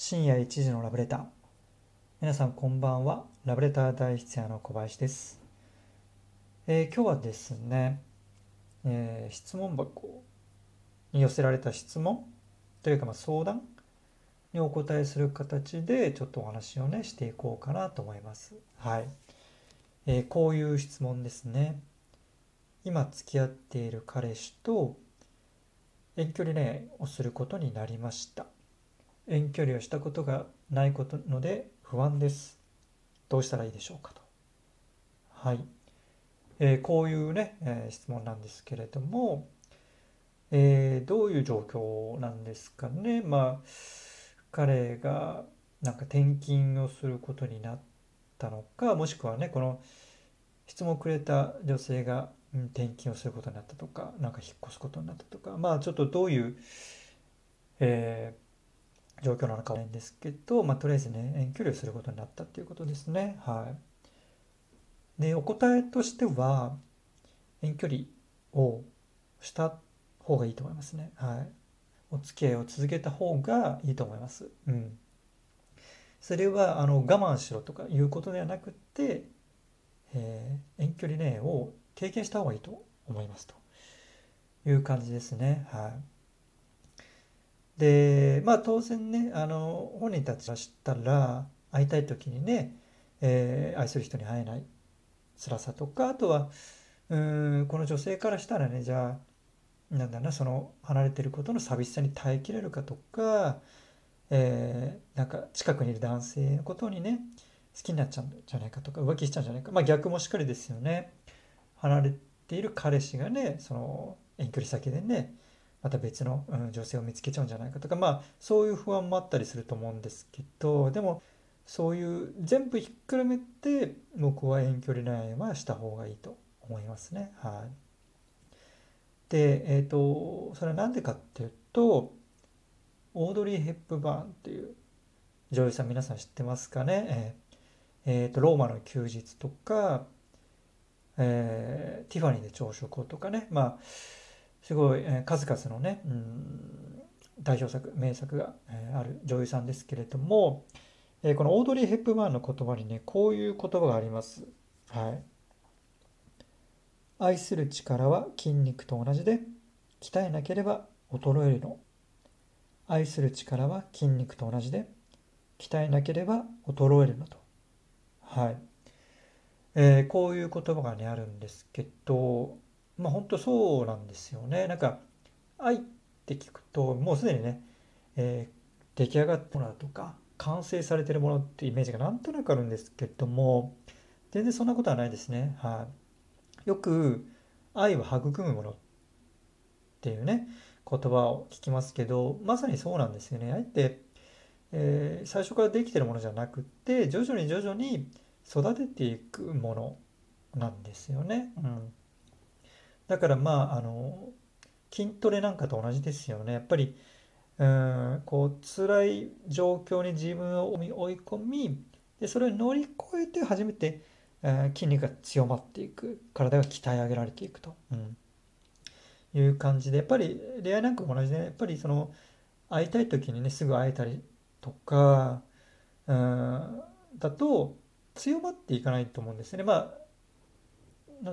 深夜1時のラブレター。皆さんこんばんは。ラブレター大筆屋の小林です、えー今日はですね、えー質問箱に寄せられた質問というかま相談にお答えする形でちょっとお話をねしていこうかなと思います。はい、えーこういう質問ですね。今付き合っている彼氏と遠距離恋愛をすることになりました。遠距離をしたことがないことので不安です。どうしたらいいでしょうかと。はい、えーこういうね、えー質問なんですけれども、えーどういう状況なんですかね。まあ彼がなんか転勤をすることになったのかもしくはねこの質問をくれた女性がうん転勤をすることになったとかなんか引っ越すことになったとかまあちょっとどういう、えー状況なのかはないんですけど、まあ、とりあえずね遠距離をすることになったっていうことですね。はい。でお答えとしては遠距離をした方がいいと思いますね。はい。お付き合いを続けた方がいいと思います。うん。それはあの我慢しろとかいうことではなくて、えー遠距離恋愛を経験した方がいいと思いますという感じですね。はい。でまあ当然ねあの本人たちが知ったら会いたい時にね、えー愛する人に会えない辛さとかあとはうんこの女性からしたらねじゃあなんだなその離れてることの寂しさに耐えきれるかとか、えーなんか近くにいる男性のことにね好きになっちゃうんじゃないかとか浮気しちゃうんじゃないかまあ逆もしっかりですよね。離れている彼氏がねその遠距離先でねまた別の、うん女性を見つけちゃうんじゃないかとかまあそういう不安もあったりすると思うんですけどでもそういう全部ひっくるめて僕は遠距離恋愛はした方がいいと思いますね。はい、でえっ、とそれは何でかっていうとオードリー・ヘップバーンっていう女優さん皆さん知ってますかね？えーえーとローマの休日とか、えーティファニーで朝食をとかねまあすごい、えー数々のね、うん、代表作名作が、えーある女優さんですけれども、えーこのオードリー・ヘップバーンの言葉にねこういう言葉があります。はい、愛する力は筋肉と同じで鍛えなければ衰えるの。愛する力は筋肉と同じで鍛えなければ衰えるのと。はい。えーこういう言葉がねあるんですけど、まあ本当そうなんですよね。なんか愛って聞くともうすでにね、えー出来上がったものだとか完成されてるものってイメージがなんとなくあるんですけども全然そんなことはないですね。はい。よく愛は育むものっていうね言葉を聞きますけどまさにそうなんですよね。愛って、えー最初からできてるものじゃなくって徐々に徐々に育てていくものなんですよね。うん、だからまああの筋トレなんかと同じですよね。やっぱりうんこう辛い状況に自分を追い込みでそれを乗り越えて初めて、えー筋肉が強まっていく体が鍛え上げられていくと、うんいう感じでやっぱり恋愛なんかも同じでやっぱりその会いたい時にねすぐ会えたりとかうんだと強まっていかないと思うんですね。まあ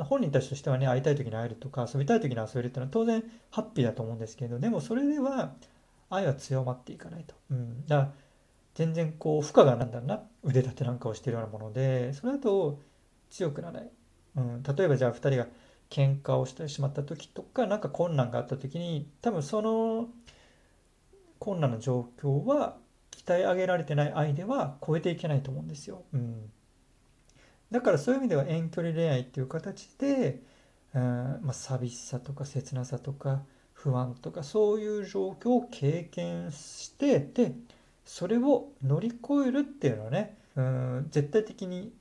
本人たちとしてはね会いたい時に会えるとか遊びたい時に遊べるっていうのは当然ハッピーだと思うんですけどでもそれでは愛は強まっていかないと。うん、だから全然こう負荷がなんだろうな腕立てなんかをしてるようなものでそれだと強くならない。うん、例えばじゃあ2人が喧嘩をしてしまった時とかなんか困難があった時に多分その困難な状況は鍛え上げられてない愛では超えていけないと思うんですよ。うん、だからそういう意味では遠距離恋愛っていう形で、うんまあ、寂しさとか切なさとか不安とかそういう状況を経験してでそれを乗り越えるっていうのはね、うん、絶対的に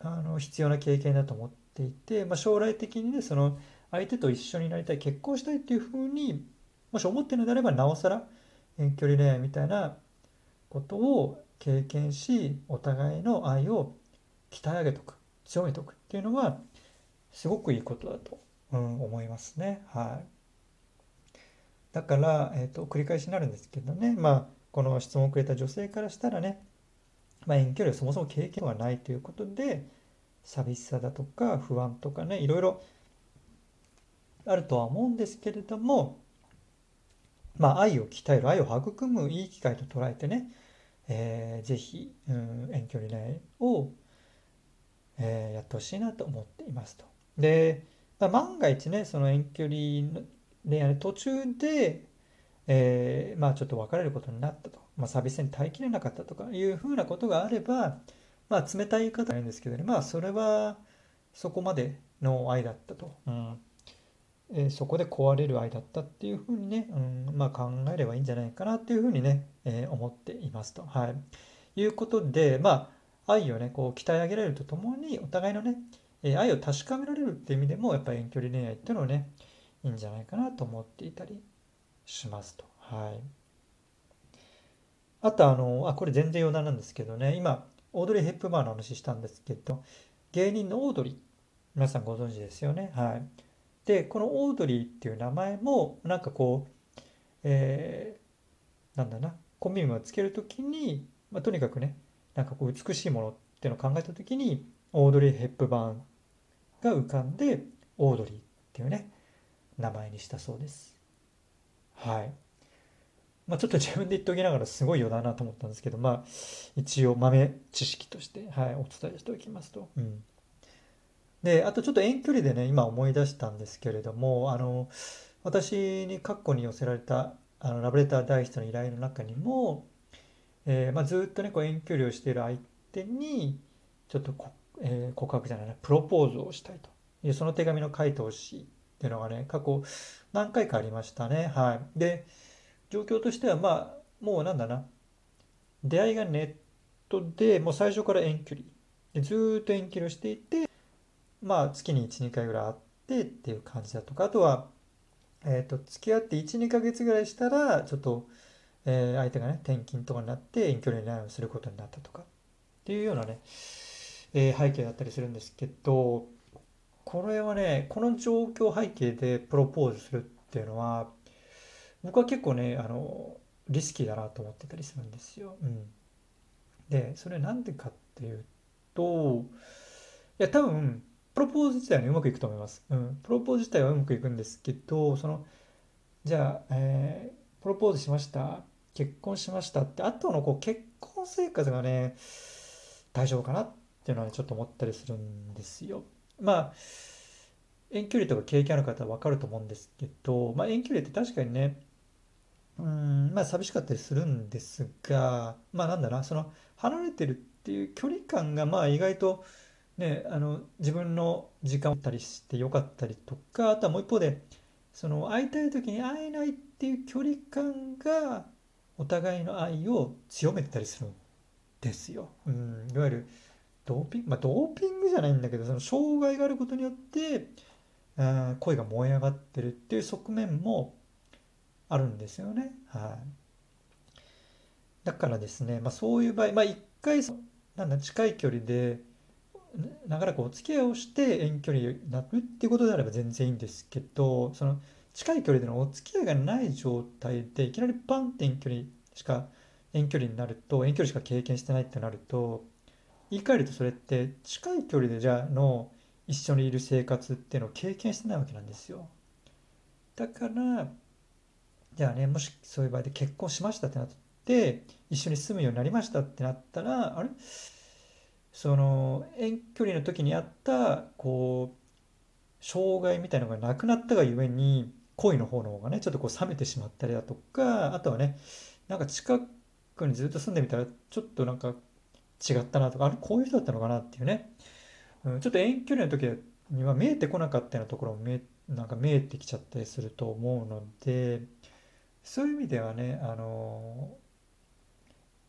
あの必要な経験だと思っていて、まあ、将来的にねその相手と一緒になりたい結婚したいっていうふうにもし思ってるのであればなおさら遠距離恋愛みたいなことを経験しお互いの愛を鍛え上げとく強めておくっていうのはすごくいいことだと、うん、思いますね。はい。だから、えーと、繰り返しになるんですけどね、まあ、この質問をくれた女性からしたらね、まあ、遠距離をそもそも経験がないということで寂しさだとか不安とかねいろいろあるとは思うんですけれどもまあ愛を鍛える愛を育むいい機会と捉えてね、えー、ぜひ、うん、遠距離恋愛を、えー、やってほしいなと思っていますと。で、まあ、万が一ねその遠距離恋愛の途中でえー、まあちょっと別れることになったと、まあ、サービスに耐えきれなかったとかいうふうなことがあれば、まあ冷たい言い方なんですけどね、まあそれはそこまでの愛だったと。うんえー、そこで壊れる愛だったっていうふうにね、うん、まあ考えればいいんじゃないかなっていうふうにね、えー、思っていますと。はい。いうことで、まあ愛をね、こう鍛え上げられるとともに、お互いのね、え、愛を確かめられるっていう意味でも、やっぱり遠距離恋愛っていうのはね、いいんじゃないかなと思っていたりしますと。はい。あとあの、あ、これ全然余談なんですけどね、今、オードリー・ヘップバーンの話したんですけど、芸人のオードリー、皆さんご存知ですよね？はい。で、このオードリーっていう名前も、なんかこう、えー、なんだな、コンビニをつけるときに、まあ、とにかくね、なんかこう美しいものっていうのを考えたときに、オードリー・ヘップバーンが浮かんで、オードリーっていうね、名前にしたそうです。はい。まあ、ちょっと自分で言っておきながらすごい余談なと思ったんですけど、まあ、一応豆知識として、はい、お伝えしておきますと。うん、で、あとちょっと遠距離でね、今思い出したんですけれども、あの、私に過去に寄せられたあのラブレター大筆の依頼の中にも、えー、まあ、ずっとね、こう遠距離をしている相手に、ちょっとこ、えー、告白じゃないな、プロポーズをしたいという、その手紙の書いてほしいっていうのがね、過去何回かありましたね。はい。で、状況としてはまあもうなんだな出会いがネットでもう最初から遠距離でずっと遠距離をしていてまあ月に12回ぐらい会ってっていう感じだとかあとは、えー、と付き合って12ヶ月ぐらいしたらちょっと、えー、相手がね転勤とかになって遠距離恋愛をすることになったとかっていうようなね、えー、背景だったりするんですけどこれはねこの状況背景でプロポーズするっていうのは僕は結構ねあのリスキーだなと思ってたりするんですよ。うん、でそれなんでかっていうといや多分プロポーズ自体は、ね、うまくいくと思います。うん、プロポーズ自体はうまくいくんですけどそのじゃあ、えー、プロポーズしました結婚しましたって後のこう結婚生活がね大丈夫かなっていうのは、ね、ちょっと思ったりするんですよ。まあ遠距離とか経験ある方は分かると思うんですけど、まあ、遠距離って確かにねうんまあ寂しかったりするんですがまあなんだなその離れてるっていう距離感がまあ意外とねあの自分の時間をったりしてよかったりとかあとはもう一方でその会いたい時に会えないっていう距離感がお互いの愛を強めてたりするんですよ。うん、いわゆるドーピング、まあ、ドーピングじゃないんだけどその障害があることによって、えー、恋が燃え上がってるっていう側面もあるんですよね。はい、だからですね、まあ、そういう場合、まあ、一回なんだ近い距離で長らくお付き合いをして遠距離になるっていうことであれば全然いいんですけどその近い距離でのお付き合いがない状態でいきなりパンって遠距離しか遠距離になると遠距離しか経験してないってなると言い換えるとそれって近い距離でじゃあの一緒にいる生活っていうのを経験してないわけなんですよ。だからじゃあねもしそういう場合で結婚しましたってなって一緒に住むようになりましたってなったらあれ？その遠距離の時にあったこう障害みたいなのがなくなったがゆえに恋の方の方がねちょっとこう冷めてしまったりだとかあとはねなんか近くにずっと住んでみたらちょっとなんか違ったなとかあれこういう人だったのかなっていうね、うん、ちょっと遠距離の時には見えてこなかったようなところも見えなんか見えてきちゃったりすると思うのでそういう意味ではねあの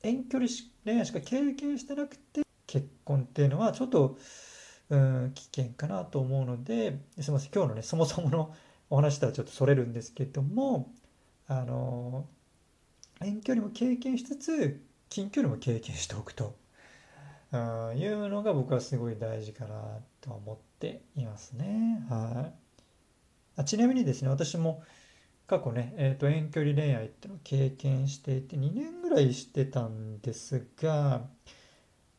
遠距離恋愛しか経験してなくて結婚っていうのはちょっとうん危険かなと思うのですみません今日のねそもそものお話とはちょっとそれるんですけどもあの遠距離も経験しつつ近距離も経験しておくというのが僕はすごい大事かなと思っていますね。はい、あちなみにですね私も過去ね、えーと、遠距離恋愛っていうのを経験していて2年ぐらいしてたんですが、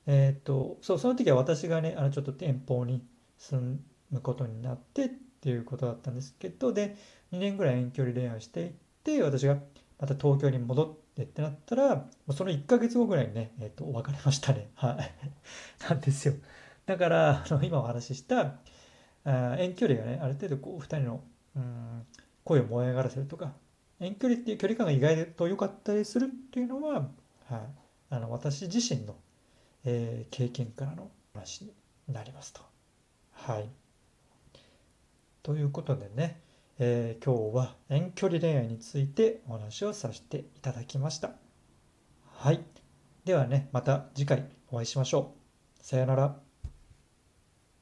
えっ、ー、と、そう、その時は私がね、あのちょっと遠方に住むことになってていうことだったんですけど、で、2年ぐらい遠距離恋愛していって、私がまた東京に戻ってってなったら、もうその1ヶ月後ぐらいにね、えっ、ー、と、別れましたね。はい。なんですよ。だから、あの今お話しした、あ遠距離がね、ある程度こう、2人の、うん、声を燃え上がらせるとか、遠距離っていう距離感が意外と良かったりするっていうのは、はい、あの私自身の、えー、経験からの話になりますと。はい。ということでね、えー、今日は遠距離恋愛についてお話をさせていただきました。はい。ではね、また次回お会いしましょう。さよなら。